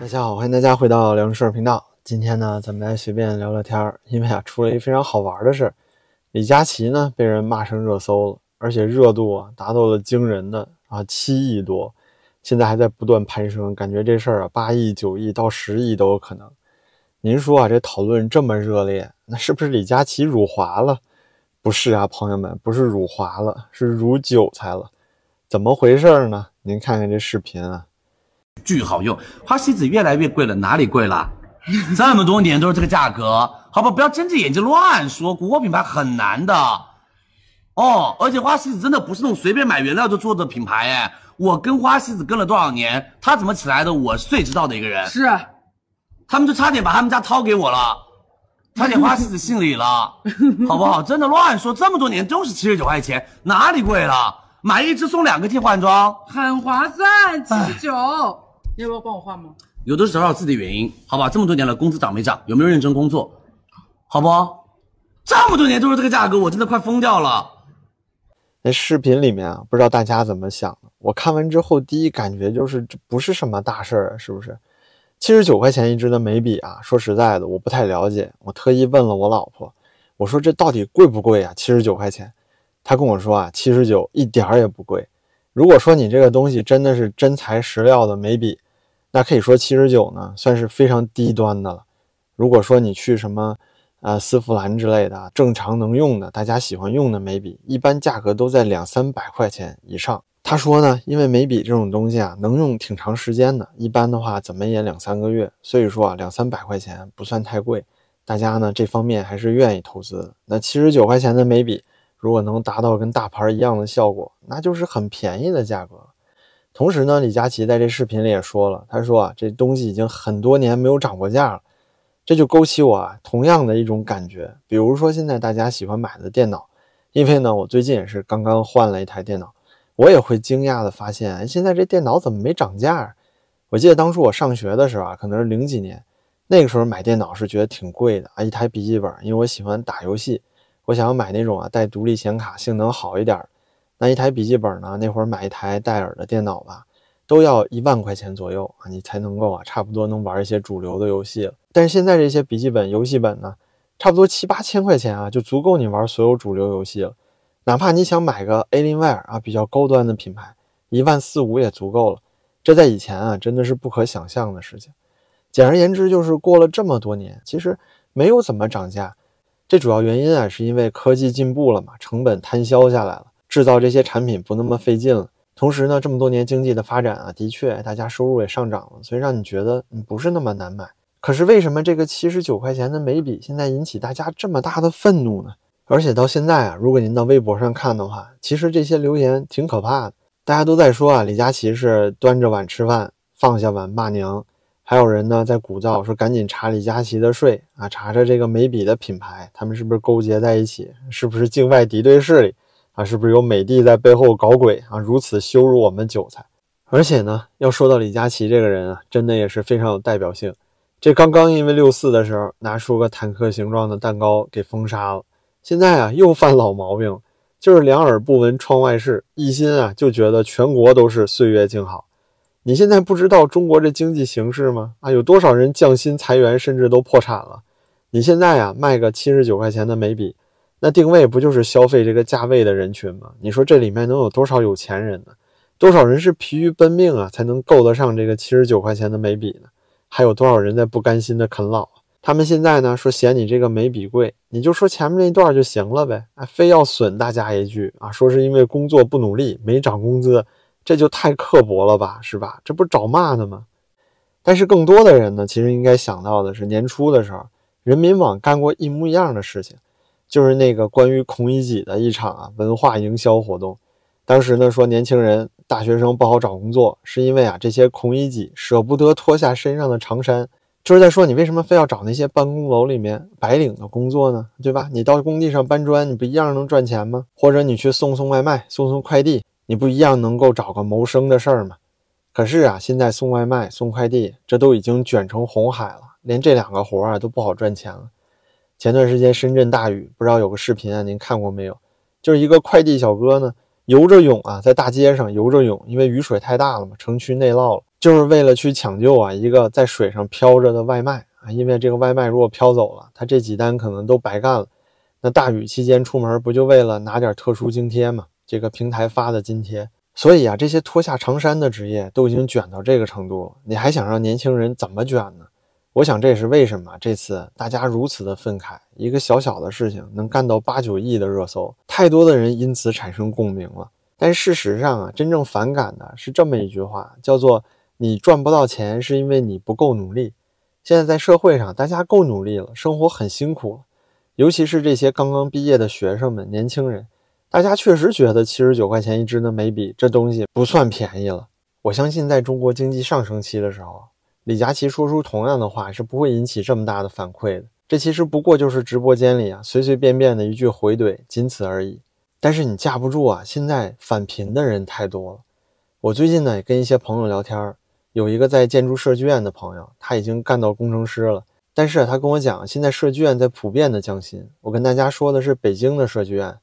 大家好，欢迎大家回到聊事儿频道。今天呢，咱们来随便聊聊天儿，因为啊，出了一非常好玩的事儿。李佳琦呢被人骂上热搜了，而且热度啊达到了惊人的啊七亿多，现在还在不断攀升，感觉这事儿啊八亿、九亿到十亿都有可能。您说啊，这讨论这么热烈，那是不是李佳琦辱华了？不是啊，朋友们，不是辱华了，是辱韭菜了。怎么回事呢？您看看这视频啊。巨好用，花西子越来越贵了，哪里贵了？这么多年都是这个价格，好吧，不要睁着眼睛乱说，国货品牌很难的哦。而且花西子真的不是那种随便买原料就做的品牌哎，我跟花西子跟了多少年，他怎么起来的，我是最知道的一个人。是，他们就差点把他们家掏给我了，差点花西子姓李了，好不好？真的乱说，这么多年都是七十九块钱，哪里贵了？买一支送两个替换装，很划算，七十九。你要不要帮我换吗？有的是找找自己的原因，好吧？这么多年了，工资涨没涨？有没有认真工作？好不？这么多年都是这个价格，我真的快疯掉了。那视频里面啊，不知道大家怎么想的？我看完之后，第一感觉就是这不是什么大事儿，是不是？七十九块钱一支的眉笔啊，说实在的，我不太了解。我特意问了我老婆，我说这到底贵不贵啊？七十九块钱，她跟我说啊，七十九一点儿也不贵。如果说你这个东西真的是真材实料的眉笔，那可以说七十九呢，算是非常低端的了。如果说你去什么，呃，丝芙兰之类的正常能用的、大家喜欢用的眉笔，一般价格都在两三百块钱以上。他说呢，因为眉笔这种东西啊，能用挺长时间的，一般的话怎么也两三个月，所以说啊，两三百块钱不算太贵。大家呢这方面还是愿意投资。那七十九块钱的眉笔，如果能达到跟大牌一样的效果，那就是很便宜的价格。同时呢，李佳琦在这视频里也说了，他说啊，这东西已经很多年没有涨过价了，这就勾起我啊同样的一种感觉。比如说现在大家喜欢买的电脑，因为呢，我最近也是刚刚换了一台电脑，我也会惊讶的发现，现在这电脑怎么没涨价？我记得当初我上学的时候啊，可能是零几年，那个时候买电脑是觉得挺贵的啊，一台笔记本，因为我喜欢打游戏，我想要买那种啊带独立显卡、性能好一点。那一台笔记本呢？那会儿买一台戴尔的电脑吧，都要一万块钱左右啊，你才能够啊，差不多能玩一些主流的游戏了。但是现在这些笔记本游戏本呢，差不多七八千块钱啊，就足够你玩所有主流游戏了。哪怕你想买个 Alienware 啊，比较高端的品牌，一万四五也足够了。这在以前啊，真的是不可想象的事情。简而言之，就是过了这么多年，其实没有怎么涨价。这主要原因啊，是因为科技进步了嘛，成本摊销下来了。制造这些产品不那么费劲了，同时呢，这么多年经济的发展啊，的确大家收入也上涨了，所以让你觉得你不是那么难买。可是为什么这个七十九块钱的眉笔现在引起大家这么大的愤怒呢？而且到现在啊，如果您到微博上看的话，其实这些留言挺可怕的，大家都在说啊，李佳琦是端着碗吃饭，放下碗骂娘，还有人呢在鼓噪说赶紧查李佳琦的税啊，查查这个眉笔的品牌，他们是不是勾结在一起，是不是境外敌对势力？啊，是不是有美帝在背后搞鬼啊？如此羞辱我们韭菜，而且呢，要说到李佳琦这个人啊，真的也是非常有代表性。这刚刚因为六四的时候拿出个坦克形状的蛋糕给封杀了，现在啊又犯老毛病，就是两耳不闻窗外事，一心啊就觉得全国都是岁月静好。你现在不知道中国这经济形势吗？啊，有多少人降薪裁员，甚至都破产了？你现在啊卖个七十九块钱的眉笔。那定位不就是消费这个价位的人群吗？你说这里面能有多少有钱人呢？多少人是疲于奔命啊，才能够得上这个七十九块钱的眉笔呢？还有多少人在不甘心的啃老？他们现在呢说嫌你这个眉笔贵，你就说前面那段就行了呗，啊，非要损大家一句啊，说是因为工作不努力没涨工资，这就太刻薄了吧，是吧？这不找骂呢吗？但是更多的人呢，其实应该想到的是年初的时候，人民网干过一模一样的事情。就是那个关于孔乙己的一场啊文化营销活动，当时呢说年轻人大学生不好找工作，是因为啊这些孔乙己舍不得脱下身上的长衫，就是在说你为什么非要找那些办公楼里面白领的工作呢？对吧？你到工地上搬砖，你不一样能赚钱吗？或者你去送送外卖、送送快递，你不一样能够找个谋生的事儿吗？可是啊，现在送外卖、送快递，这都已经卷成红海了，连这两个活儿啊都不好赚钱了。前段时间深圳大雨，不知道有个视频啊，您看过没有？就是一个快递小哥呢，游着泳啊，在大街上游着泳，因为雨水太大了嘛，城区内涝了。就是为了去抢救啊一个在水上漂着的外卖啊，因为这个外卖如果飘走了，他这几单可能都白干了。那大雨期间出门不就为了拿点特殊津贴吗？这个平台发的津贴。所以啊，这些脱下长衫的职业都已经卷到这个程度了，你还想让年轻人怎么卷呢？我想这也是为什么这次大家如此的愤慨，一个小小的事情能干到八九亿的热搜，太多的人因此产生共鸣了。但事实上啊，真正反感的是这么一句话，叫做。你赚不到钱，是因为你不够努力。现在在社会上，大家够努力了，生活很辛苦了。尤其是这些刚刚毕业的学生们、年轻人，大家确实觉得七十九块钱一支的眉笔这东西不算便宜了。我相信，在中国经济上升期的时候，李佳琦说出同样的话是不会引起这么大的反馈的。这其实不过就是直播间里啊随随便便的一句回怼，仅此而已。但是你架不住啊，现在反贫的人太多了。我最近呢也跟一些朋友聊天。有一个在建筑设计院的朋友，他已经干到工程师了。但是他跟我讲，现在设计院在普遍的降薪。我跟大家说的是北京的设计院。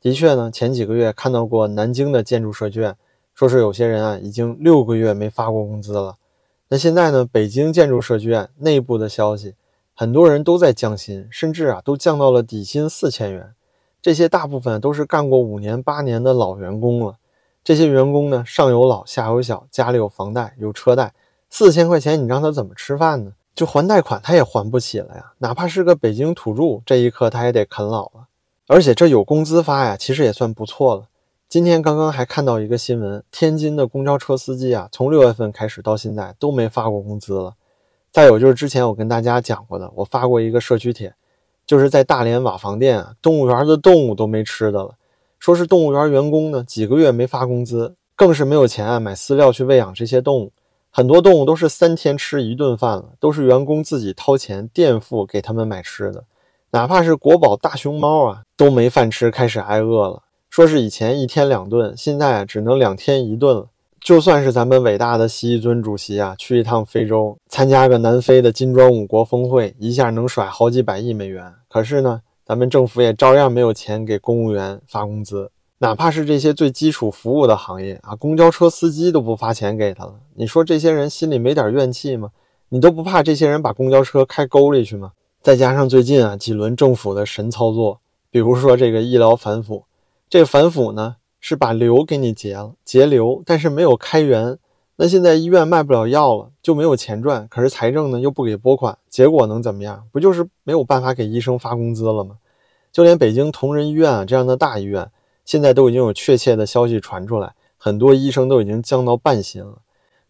的确呢，前几个月看到过南京的建筑设计院，说是有些人啊已经六个月没发过工资了。那现在呢，北京建筑设计院内部的消息，很多人都在降薪，甚至啊都降到了底薪四千元。这些大部分都是干过五年八年的老员工了。这些员工呢，上有老，下有小，家里有房贷，有车贷，四千块钱你让他怎么吃饭呢？就还贷款他也还不起了呀。哪怕是个北京土著，这一刻他也得啃老了。而且这有工资发呀，其实也算不错了。今天刚刚还看到一个新闻，天津的公交车司机啊，从六月份开始到现在都没发过工资了。再有就是之前我跟大家讲过的，我发过一个社区帖，就是在大连瓦房店啊，动物园的动物都没吃的了。说是动物园员工呢，几个月没发工资，更是没有钱啊买饲料去喂养这些动物。很多动物都是三天吃一顿饭了，都是员工自己掏钱垫付给他们买吃的。哪怕是国宝大熊猫啊，都没饭吃，开始挨饿了。说是以前一天两顿，现在只能两天一顿了。就算是咱们伟大的习尊主席啊，去一趟非洲，参加个南非的金砖五国峰会，一下能甩好几百亿美元。可是呢？咱们政府也照样没有钱给公务员发工资，哪怕是这些最基础服务的行业啊，公交车司机都不发钱给他了。你说这些人心里没点怨气吗？你都不怕这些人把公交车开沟里去吗？再加上最近啊几轮政府的神操作，比如说这个医疗反腐，这反腐呢是把瘤给你截了，截瘤，但是没有开源。那现在医院卖不了药了，就没有钱赚。可是财政呢又不给拨款，结果能怎么样？不就是没有办法给医生发工资了吗？就连北京同仁医院啊这样的大医院，现在都已经有确切的消息传出来，很多医生都已经降到半薪了。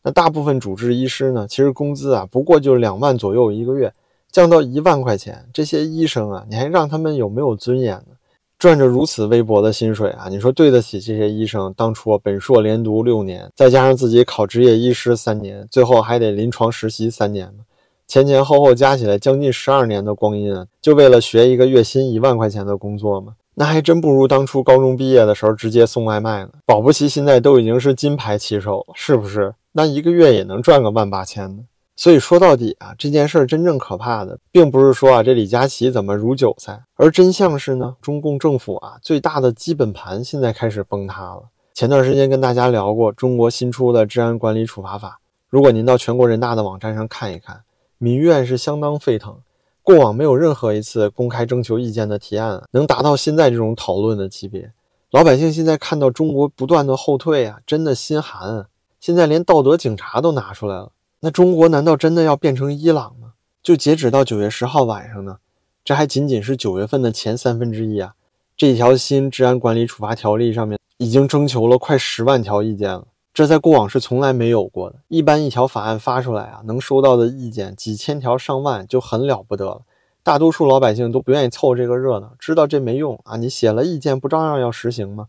那大部分主治医师呢，其实工资啊不过就两万左右一个月，降到一万块钱，这些医生啊，你还让他们有没有尊严呢？赚着如此微薄的薪水啊，你说对得起这些医生当初本硕连读六年，再加上自己考执业医师三年，最后还得临床实习三年吗？前前后后加起来将近十二年的光阴啊，就为了学一个月薪一万块钱的工作吗？那还真不如当初高中毕业的时候直接送外卖呢，保不齐现在都已经是金牌骑手了，是不是？那一个月也能赚个万八千呢。所以说到底啊，这件事儿真正可怕的，并不是说啊这李佳琦怎么如韭菜，而真相是呢，中共政府啊最大的基本盘现在开始崩塌了。前段时间跟大家聊过中国新出的治安管理处罚法，如果您到全国人大的网站上看一看，民怨是相当沸腾。过往没有任何一次公开征求意见的提案能达到现在这种讨论的级别。老百姓现在看到中国不断的后退啊，真的心寒。啊！现在连道德警察都拿出来了。那中国难道真的要变成伊朗吗？就截止到九月十号晚上呢，这还仅仅是九月份的前三分之一啊！这条新治安管理处罚条例上面已经征求了快十万条意见了，这在过往是从来没有过的。一般一条法案发出来啊，能收到的意见几千条上万就很了不得了。大多数老百姓都不愿意凑这个热闹，知道这没用啊！你写了意见不照样要实行吗？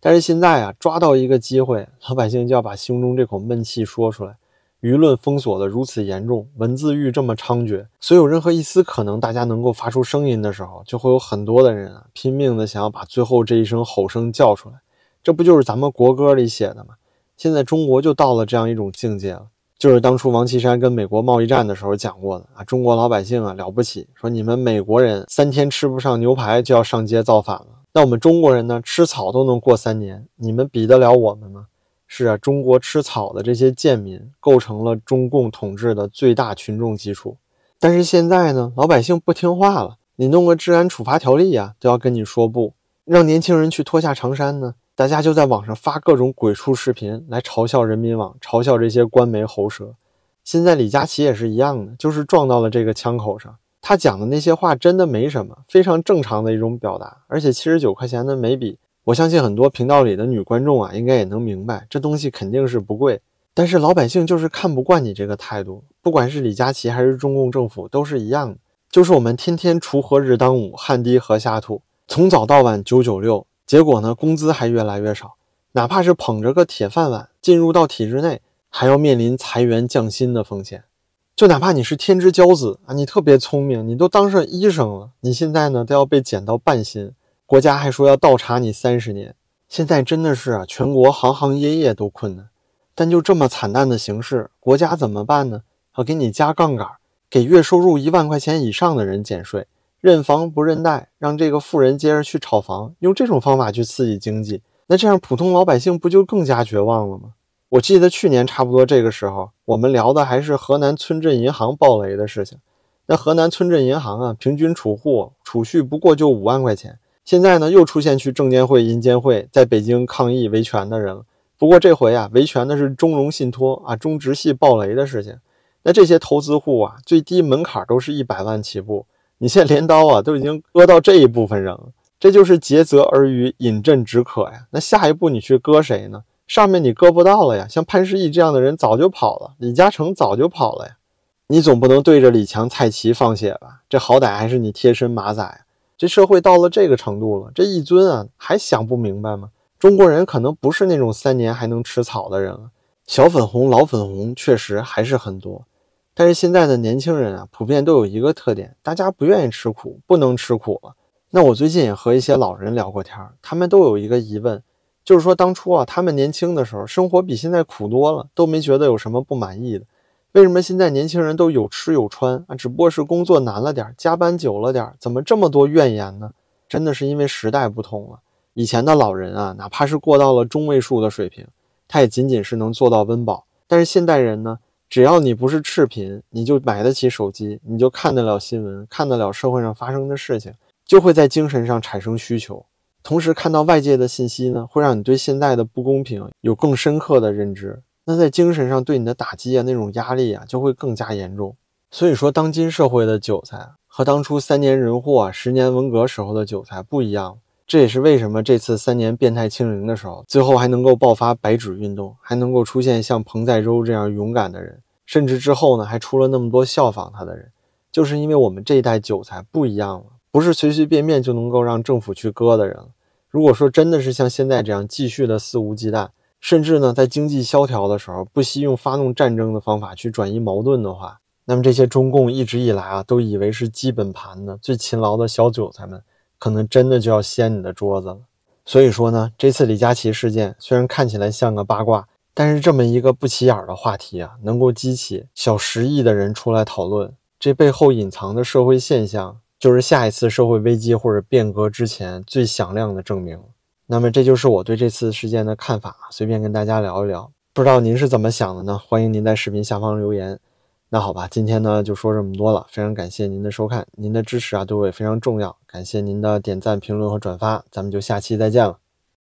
但是现在啊，抓到一个机会，老百姓就要把胸中这口闷气说出来。舆论封锁的如此严重，文字狱这么猖獗，所以有任何一丝可能大家能够发出声音的时候，就会有很多的人啊拼命的想要把最后这一声吼声叫出来。这不就是咱们国歌里写的吗？现在中国就到了这样一种境界了，就是当初王岐山跟美国贸易战的时候讲过的啊，中国老百姓啊了不起，说你们美国人三天吃不上牛排就要上街造反了，那我们中国人呢吃草都能过三年，你们比得了我们吗？是啊，中国吃草的这些贱民构成了中共统治的最大群众基础。但是现在呢，老百姓不听话了，你弄个治安处罚条例呀，都要跟你说不，让年轻人去脱下长衫呢，大家就在网上发各种鬼畜视频来嘲笑人民网，嘲笑这些官媒喉舌。现在李佳琦也是一样的，就是撞到了这个枪口上。他讲的那些话真的没什么，非常正常的一种表达，而且七十九块钱的眉笔。我相信很多频道里的女观众啊，应该也能明白，这东西肯定是不贵。但是老百姓就是看不惯你这个态度，不管是李佳琦还是中共政府，都是一样的，就是我们天天锄禾日当午，汗滴禾下土，从早到晚九九六，结果呢，工资还越来越少，哪怕是捧着个铁饭碗进入到体制内，还要面临裁员降薪的风险。就哪怕你是天之骄子啊，你特别聪明，你都当上医生了，你现在呢都要被减到半薪。国家还说要倒查你三十年，现在真的是啊，全国行行业业都困难。但就这么惨淡的形势，国家怎么办呢？要给你加杠杆，给月收入一万块钱以上的人减税，认房不认贷，让这个富人接着去炒房，用这种方法去刺激经济。那这样普通老百姓不就更加绝望了吗？我记得去年差不多这个时候，我们聊的还是河南村镇银行暴雷的事情。那河南村镇银行啊，平均储户储蓄不过就五万块钱。现在呢，又出现去证监会、银监会在北京抗议维权的人了。不过这回啊，维权的是中融信托啊，中直系暴雷的事情。那这些投资户啊，最低门槛都是一百万起步。你现在镰刀啊，都已经割到这一部分人了，这就是竭泽而渔，饮鸩止渴呀。那下一步你去割谁呢？上面你割不到了呀。像潘石屹这样的人早就跑了，李嘉诚早就跑了呀。你总不能对着李强、蔡奇放血吧？这好歹还是你贴身马仔。这社会到了这个程度了，这一尊啊还想不明白吗？中国人可能不是那种三年还能吃草的人了，小粉红、老粉红确实还是很多。但是现在的年轻人啊，普遍都有一个特点，大家不愿意吃苦，不能吃苦了。那我最近也和一些老人聊过天，他们都有一个疑问，就是说当初啊，他们年轻的时候，生活比现在苦多了，都没觉得有什么不满意的。为什么现在年轻人都有吃有穿啊？只不过是工作难了点，加班久了点，怎么这么多怨言呢？真的是因为时代不同了。以前的老人啊，哪怕是过到了中位数的水平，他也仅仅是能做到温饱。但是现代人呢，只要你不是赤贫，你就买得起手机，你就看得了新闻，看得了社会上发生的事情，就会在精神上产生需求。同时看到外界的信息呢，会让你对现在的不公平有更深刻的认知。那在精神上对你的打击啊，那种压力啊，就会更加严重。所以说，当今社会的韭菜和当初三年人祸、啊十年文革时候的韭菜不一样。这也是为什么这次三年变态清零的时候，最后还能够爆发白纸运动，还能够出现像彭在舟这样勇敢的人，甚至之后呢，还出了那么多效仿他的人，就是因为我们这一代韭菜不一样了，不是随随便便就能够让政府去割的人。如果说真的是像现在这样继续的肆无忌惮，甚至呢，在经济萧条的时候，不惜用发动战争的方法去转移矛盾的话，那么这些中共一直以来啊，都以为是基本盘的最勤劳的小韭菜们，可能真的就要掀你的桌子了。所以说呢，这次李佳琦事件虽然看起来像个八卦，但是这么一个不起眼的话题啊，能够激起小十亿的人出来讨论，这背后隐藏的社会现象，就是下一次社会危机或者变革之前最响亮的证明。那么这就是我对这次事件的看法，随便跟大家聊一聊，不知道您是怎么想的呢？欢迎您在视频下方留言。那好吧，今天呢就说这么多了，非常感谢您的收看，您的支持啊对我也非常重要，感谢您的点赞、评论和转发，咱们就下期再见了。